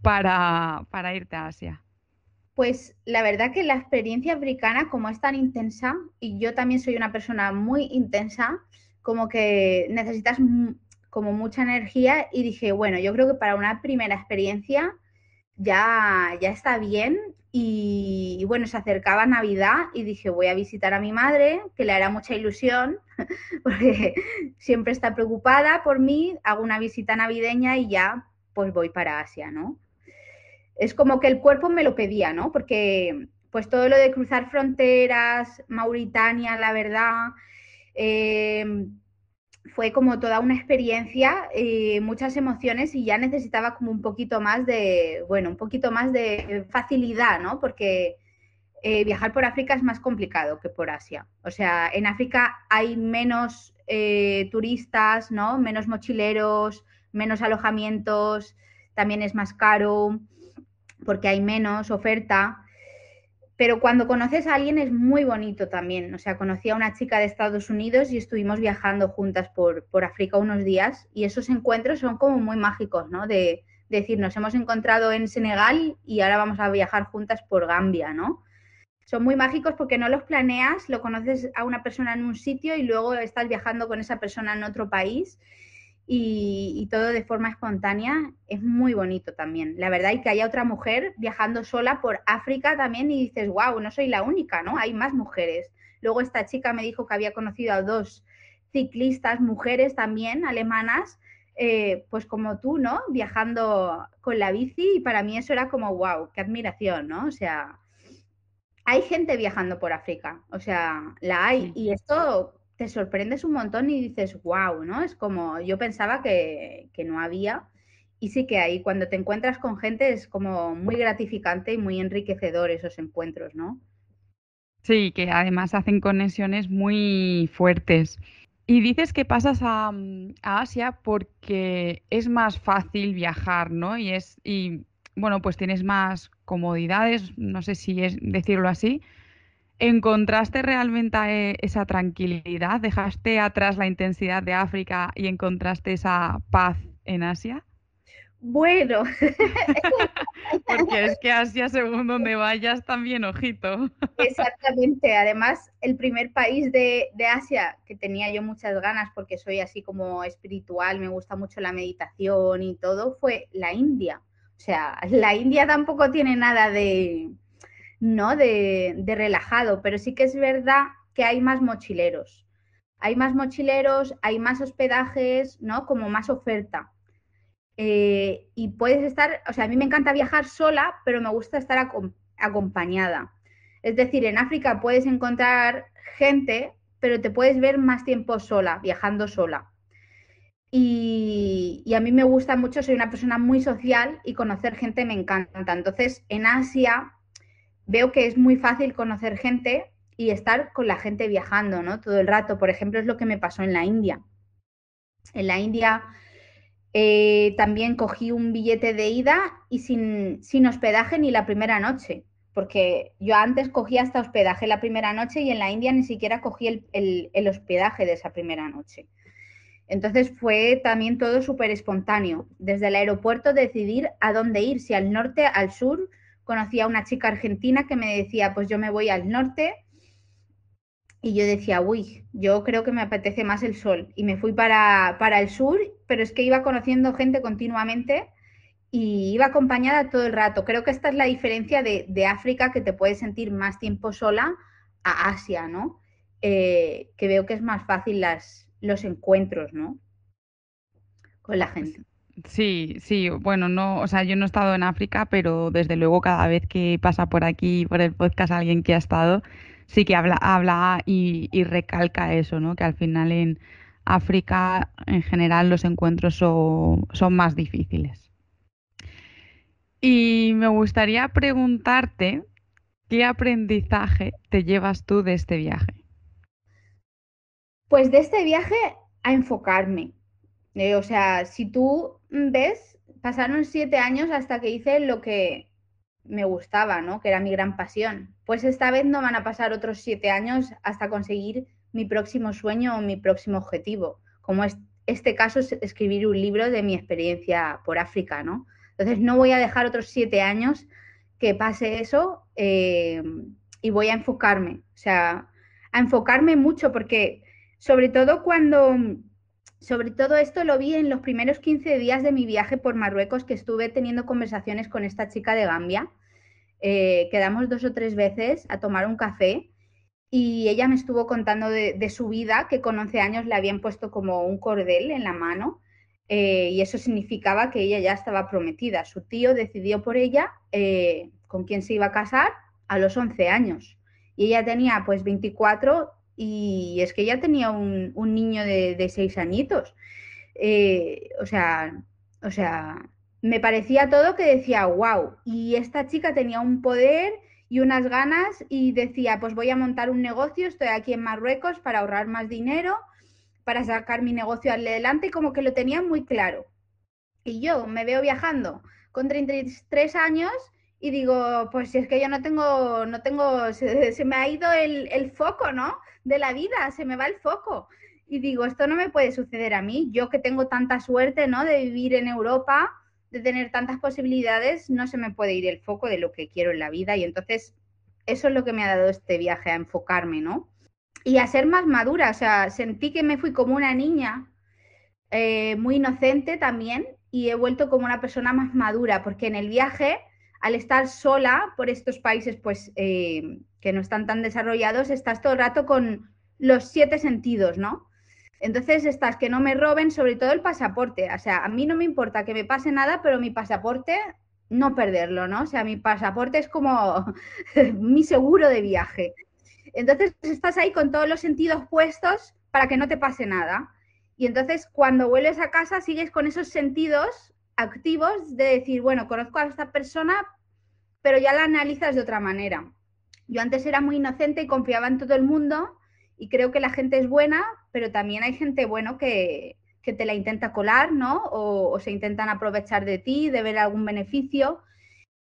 para irte a Asia. Pues la verdad que la experiencia africana, como es tan intensa, y yo también soy una persona muy intensa, como que necesitas como mucha energía y dije, bueno, yo creo que para una primera experiencia ya, ya está bien y, bueno, se acercaba Navidad y dije, voy a visitar a mi madre, que le hará mucha ilusión, porque siempre está preocupada por mí, hago una visita navideña y ya pues voy para Asia, ¿no? es como que el cuerpo me lo pedía, ¿no? Porque pues todo lo de cruzar fronteras, Mauritania, la verdad, eh, fue como toda una experiencia, eh, muchas emociones y ya necesitaba como un poquito más de, bueno, un poquito más de facilidad, ¿no? Porque eh, viajar por África es más complicado que por Asia. O sea, en África hay menos eh, turistas, ¿no? Menos mochileros, menos alojamientos, también es más caro porque hay menos oferta. Pero cuando conoces a alguien es muy bonito también. O sea, conocí a una chica de Estados Unidos y estuvimos viajando juntas por, por África unos días y esos encuentros son como muy mágicos, ¿no? De, decir, nos hemos encontrado en Senegal y ahora vamos a viajar juntas por Gambia, ¿no? son muy mágicos porque no los planeas, lo conoces a una persona en un sitio y luego estás viajando con esa persona en otro país y, todo de forma espontánea. Es muy bonito también. La verdad, y que haya otra mujer viajando sola por África también y dices, wow, no soy la única, ¿no? Hay más mujeres. Luego esta chica me dijo que había conocido a dos ciclistas, mujeres también, alemanas, eh, pues como tú, ¿no? Viajando con la bici y para mí eso era como, wow, qué admiración, ¿no? O sea, hay gente viajando por África, o sea, la hay. Y esto te sorprendes un montón y dices, wow, ¿no? Es como, yo pensaba que, no había. Y sí que hay, cuando te encuentras con gente es como muy gratificante y muy enriquecedor esos encuentros, ¿no? Sí, que además hacen conexiones muy fuertes. Y dices que pasas a, a, Asia porque es más fácil viajar, ¿no? Y es, y bueno, pues tienes más comodidades, no sé si es decirlo así. ¿Encontraste realmente eh, esa tranquilidad? ¿Dejaste atrás la intensidad de África y encontraste esa paz en Asia? Bueno, porque es que Asia, según donde vayas, también ojito. Exactamente. Además, el primer país de, de, Asia que tenía yo muchas ganas, porque soy así como espiritual, me gusta mucho la meditación y todo, fue la India. O sea, la India tampoco tiene nada de, ¿no? De, relajado, pero sí que es verdad que hay más mochileros. Hay más mochileros, hay más hospedajes, ¿no? Como más oferta. Eh, y puedes estar, o sea, a mí me encanta viajar sola, pero me gusta estar acompañada. Es decir, en África puedes encontrar gente, pero te puedes ver más tiempo sola, viajando sola. Y, a mí me gusta mucho, soy una persona muy social y conocer gente me encanta. Entonces, en Asia veo que es muy fácil conocer gente y estar con la gente viajando, ¿no? Todo el rato. Por ejemplo, es lo que me pasó en la India. En la India eh, también cogí un billete de ida y sin, sin hospedaje ni la primera noche porque yo antes cogía hasta hospedaje la primera noche y en la India ni siquiera cogí el hospedaje de esa primera noche. Entonces fue también todo súper espontáneo. Desde el aeropuerto decidir a dónde ir, si al norte, al sur. Conocí a una chica argentina que me decía, pues yo me voy al norte. Y yo decía, uy, yo creo que me apetece más el sol. Y me fui para, para el sur, pero es que iba conociendo gente continuamente y iba acompañada todo el rato. Creo que esta es la diferencia de, de África, que te puedes sentir más tiempo sola, a Asia, ¿no? Eh, que veo que es más fácil las, los encuentros, ¿no? Con la gente. Sí, sí, bueno, no, o sea, yo no he estado en África, pero desde luego cada vez que pasa por aquí, por el podcast, alguien que ha estado, sí que habla, habla y, recalca eso, ¿no? Que al final en África, en general, los encuentros son, son más difíciles. Y me gustaría preguntarte, ¿qué aprendizaje te llevas tú de este viaje? Pues de este viaje a enfocarme. Eh, o sea, si tú ves, pasaron siete años hasta que hice lo que me gustaba, ¿no? Que era mi gran pasión. Pues esta vez no van a pasar otros siete años hasta conseguir mi próximo sueño o mi próximo objetivo. Como es este caso es escribir un libro de mi experiencia por África, ¿no? Entonces no voy a dejar otros siete años que pase eso eh, y voy a enfocarme, o sea, a enfocarme mucho porque sobre todo cuando, sobre todo esto lo vi en los primeros 15 días de mi viaje por Marruecos, que estuve teniendo conversaciones con esta chica de Gambia. Eh, quedamos dos o tres veces a tomar un café y ella me estuvo contando de, su vida, que con 11 años le habían puesto como un cordel en la mano eh, y eso significaba que ella ya estaba prometida. Su tío decidió por ella eh, con quién se iba a casar a los 11 años y ella tenía pues 24 y es que ya tenía un, niño de, seis añitos. Eh, o sea, o sea, me parecía todo que decía, wow, y esta chica tenía un poder y unas ganas y decía, pues voy a montar un negocio, estoy aquí en Marruecos para ahorrar más dinero, para sacar mi negocio adelante, como que lo tenía muy claro. Y yo me veo viajando con 33 años y digo, pues si es que yo no tengo, no tengo, se, me ha ido el, foco, ¿no? De la vida, se me va el foco. Y digo, esto no me puede suceder a mí, yo que tengo tanta suerte, ¿no? De vivir en Europa, de tener tantas posibilidades, no se me puede ir el foco de lo que quiero en la vida. Y entonces, eso es lo que me ha dado este viaje, a enfocarme, ¿no? Y a ser más madura, o sea, sentí que me fui como una niña, eh, muy inocente también, y he vuelto como una persona más madura, porque en el viaje, al estar sola por estos países pues eh, que no están tan desarrollados, estás todo el rato con los siete sentidos, ¿no? Entonces estás que no me roben, sobre todo el pasaporte. O sea, a mí no me importa que me pase nada, pero mi pasaporte no perderlo, ¿no? O sea, mi pasaporte es como mi seguro de viaje. Entonces estás ahí con todos los sentidos puestos para que no te pase nada. Y entonces cuando vuelves a casa sigues con esos sentidos activos de decir, bueno, conozco a esta persona, pero ya la analizas de otra manera. Yo antes era muy inocente y confiaba en todo el mundo y creo que la gente es buena, pero también hay gente, bueno, que, te la intenta colar, ¿no? O, se intentan aprovechar de ti, de ver algún beneficio.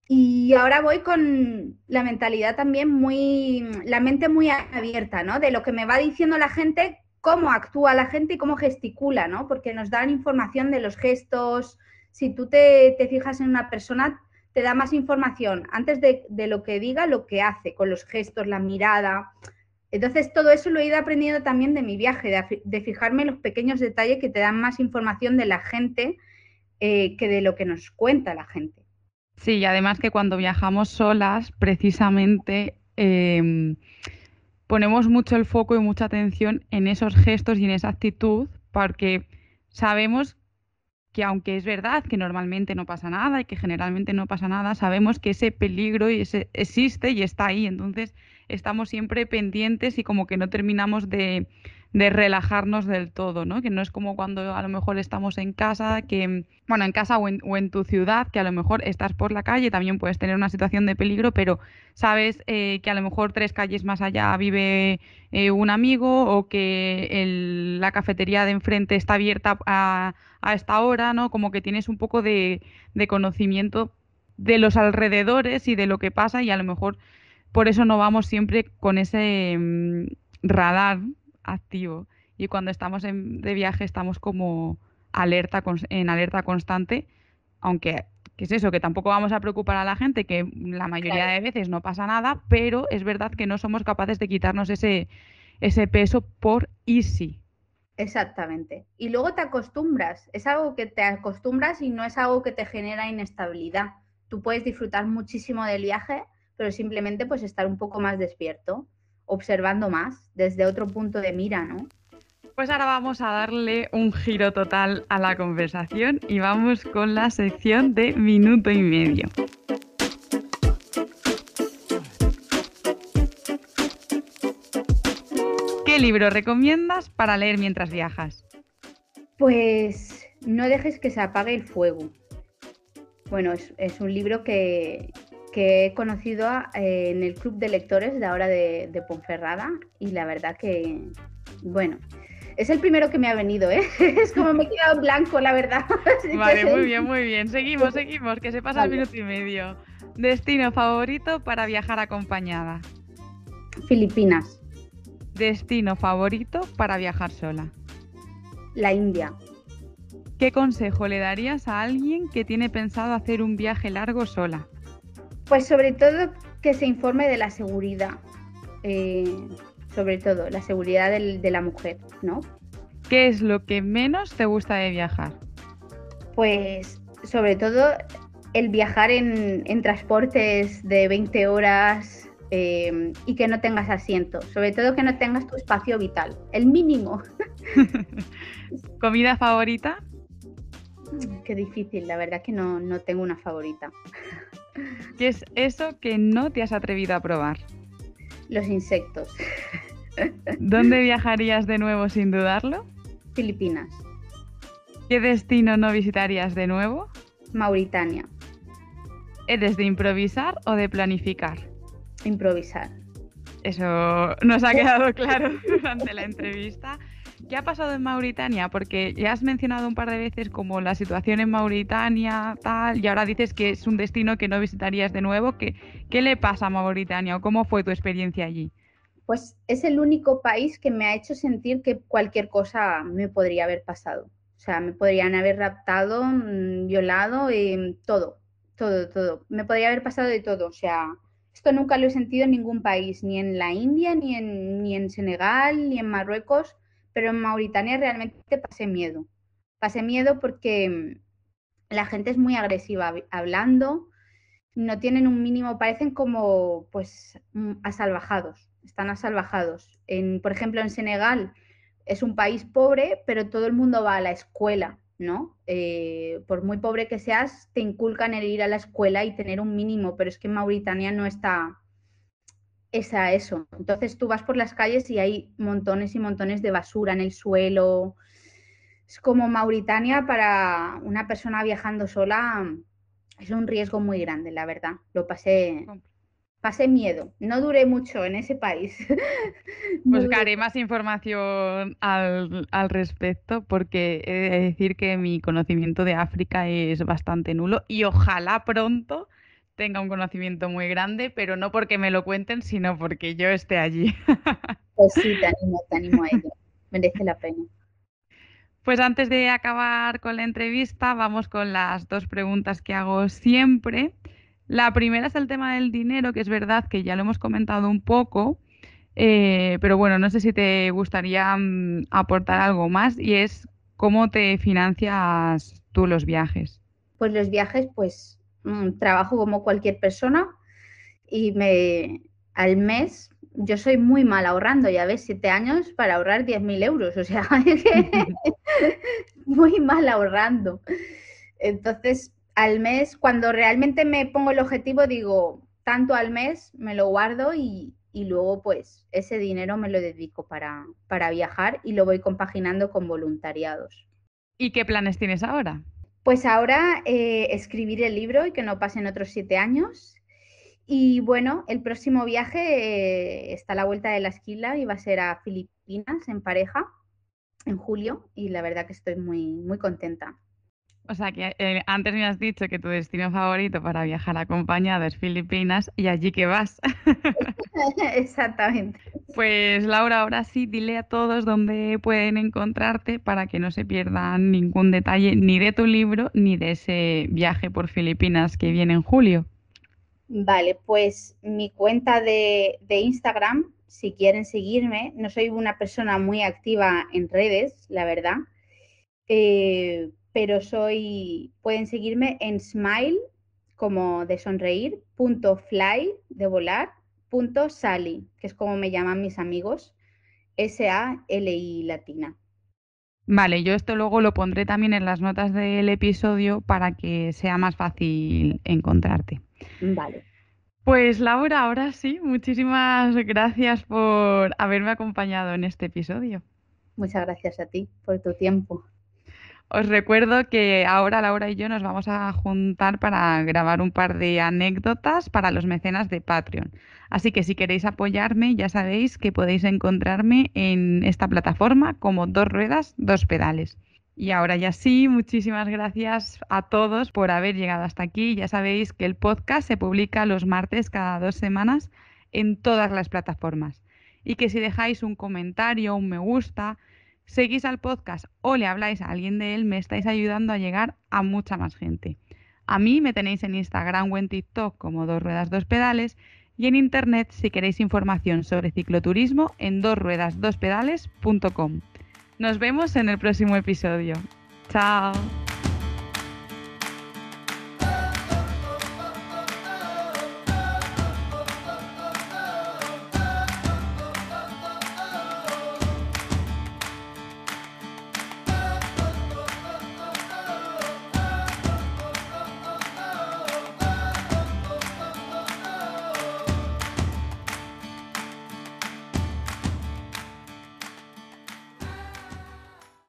Y ahora voy con la mentalidad también muy, la mente muy abierta, ¿no? De lo que me va diciendo la gente cómo actúa la gente y cómo gesticula, ¿no? Porque nos dan información de los gestos. Si tú te, fijas en una persona, te da más información antes de, lo que diga, lo que hace, con los gestos, la mirada. Entonces, todo eso lo he ido aprendiendo también de mi viaje, de, fijarme en los pequeños detalles que te dan más información de la gente eh, que de lo que nos cuenta la gente. Sí, y además que cuando viajamos solas, precisamente em, ponemos mucho el foco y mucha atención en esos gestos y en esa actitud porque sabemos que aunque es verdad que normalmente no pasa nada y que generalmente no pasa nada, sabemos que ese peligro existe y está ahí. Entonces estamos siempre pendientes y como que no terminamos de, de relajarnos del todo, ¿no? Que no es como cuando a lo mejor estamos en casa, que, bueno, en casa o en, o en tu ciudad, que a lo mejor estás por la calle, también puedes tener una situación de peligro, pero sabes eh, que a lo mejor tres calles más allá vive eh, un amigo o que la cafetería de enfrente está abierta a, esta hora, ¿no? Como que tienes un poco de, de conocimiento de los alrededores y de lo que pasa y a lo mejor por eso no vamos siempre con ese mm, radar activo y cuando estamos de viaje estamos como alerta en alerta constante, aunque que es eso, que tampoco vamos a preocupar a la gente, que la mayoría de veces no pasa nada, pero es verdad que no somos capaces de quitarnos ese, ese peso por easy. Exactamente. Y luego te acostumbras, es algo que te acostumbras y no es algo que te genera inestabilidad. Tú puedes disfrutar muchísimo del viaje, pero simplemente pues estar un poco más despierto observando más desde otro punto de mira, ¿no? Pues ahora vamos a darle un giro total a la conversación y vamos con la sección de minuto y medio. ¿Qué libro recomiendas para leer mientras viajas? Pues no dejes que se apague el fuego. Bueno, es, un libro que, que he conocido eh, en el club de lectores de ahora de, Ponferrada y la verdad que, bueno, es el primero que me ha venido, ¿eh? es como me he quedado en blanco, la verdad. vale, muy bien, muy bien. Seguimos, seguimos, que se pasa el minuto y medio. Destino favorito para viajar acompañada. Filipinas. Destino favorito para viajar sola. La India. ¿Qué consejo le darías a alguien que tiene pensado hacer un viaje largo sola? Pues sobre todo que se informe de la seguridad, eh, sobre todo la seguridad de la mujer, ¿no? ¿Qué es lo que menos te gusta de viajar? Pues sobre todo el viajar en, transportes de 20 horas eh, y que no tengas asiento, sobre todo que no tengas tu espacio vital, el mínimo. ¿Comida favorita? Qué difícil, la verdad que no, no tengo una favorita. ¿Qué es eso que no te has atrevido a probar? Los insectos. ¿Dónde viajarías de nuevo sin dudarlo? Filipinas. ¿Qué destino no visitarías de nuevo? Mauritania. ¿Eres de improvisar o de planificar? improvisar. Eso nos ha quedado claro durante la entrevista. ¿Qué ha pasado en Mauritania? Porque ya has mencionado un par de veces como la situación en Mauritania, tal, y ahora dices que es un destino que no visitarías de nuevo. ¿Qué, qué le pasa a Mauritania o cómo fue tu experiencia allí? Pues es el único país que me ha hecho sentir que cualquier cosa me podría haber pasado. O sea, me podrían haber raptado, mm, violado, todo, todo, todo. Me podría haber pasado de todo. O sea, esto nunca lo he sentido en ningún país, ni en la India, ni en, ni en Senegal, ni en Marruecos pero en Mauritania realmente pasé miedo. Pasé miedo porque mm, la gente es muy agresiva hablando, no tienen un mínimo, parecen como pues mm, asalvajados, están asalvajados. En, por ejemplo, en Senegal es un país pobre, pero todo el mundo va a la escuela, ¿no? Eh, por muy pobre que seas, te inculcan el ir a la escuela y tener un mínimo, pero es que en Mauritania no está, es a eso. Entonces tú vas por las calles y hay montones y montones de basura en el suelo. Es como Mauritania para una persona viajando sola, es un riesgo muy grande, la verdad. Lo pasé, pasé miedo. No duré mucho en ese país. Buscaré más información al, al, respecto porque he de decir que mi conocimiento de África es bastante nulo y ojalá pronto tenga un conocimiento muy grande, pero no porque me lo cuenten, sino porque yo esté allí. Pues sí, te animo, te animo a ello. Merece la pena. Pues antes de acabar con la entrevista, vamos con las dos preguntas que hago siempre. La primera es el tema del dinero, que es verdad que ya lo hemos comentado un poco, eh, pero bueno, no sé si te gustaría mm, aportar algo más y es cómo te financias tú los viajes. Pues los viajes, pues trabajo como cualquier persona y me al mes yo soy muy mal ahorrando, ya ves, siete años para ahorrar 10.000 euros, o sea, muy mal ahorrando. Entonces, al mes, cuando realmente me pongo el objetivo, digo, tanto al mes me lo guardo y, y luego pues ese dinero me lo dedico para, para viajar y lo voy compaginando con voluntariados. ¿Y qué planes tienes ahora? Pues ahora eh, escribir el libro y que no pasen otros siete años. Y bueno, el próximo viaje eh, está a la vuelta de la esquila y va a ser a Filipinas en pareja en julio y la verdad que estoy muy, muy contenta. O sea que eh, antes me has dicho que tu destino favorito para viajar acompañada es Filipinas y allí que vas. Exactamente. Pues Laura, ahora sí, dile a todos dónde pueden encontrarte para que no se pierdan ningún detalle ni de tu libro ni de ese viaje por Filipinas que viene en julio. Vale, pues mi cuenta de, Instagram, si quieren seguirme, no soy una persona muy activa en redes, la verdad. Eh, pero soy, pueden seguirme en smile, como de sonreír, punto fly, de volar, punto sally, que es como me llaman mis amigos, S-A-L-I latina. Vale, yo esto luego lo pondré también en las notas del episodio para que sea más fácil encontrarte. Vale. Pues Laura, ahora sí, muchísimas gracias por haberme acompañado en este episodio. Muchas gracias a ti por tu tiempo. Os recuerdo que ahora Laura y yo nos vamos a juntar para grabar un par de anécdotas para los mecenas de Patreon. Así que si queréis apoyarme, ya sabéis que podéis encontrarme en esta plataforma como dos ruedas, dos pedales. Y ahora ya sí, muchísimas gracias a todos por haber llegado hasta aquí. Ya sabéis que el podcast se publica los martes cada dos semanas en todas las plataformas. Y que si dejáis un comentario, un me gusta, seguís al podcast o le habláis a alguien de él, me estáis ayudando a llegar a mucha más gente. A mí me tenéis en Instagram o en TikTok como dos ruedas, dos pedales y en internet si queréis información sobre cicloturismo en dosruedasdospedales.com. Nos vemos en el próximo episodio. Chao.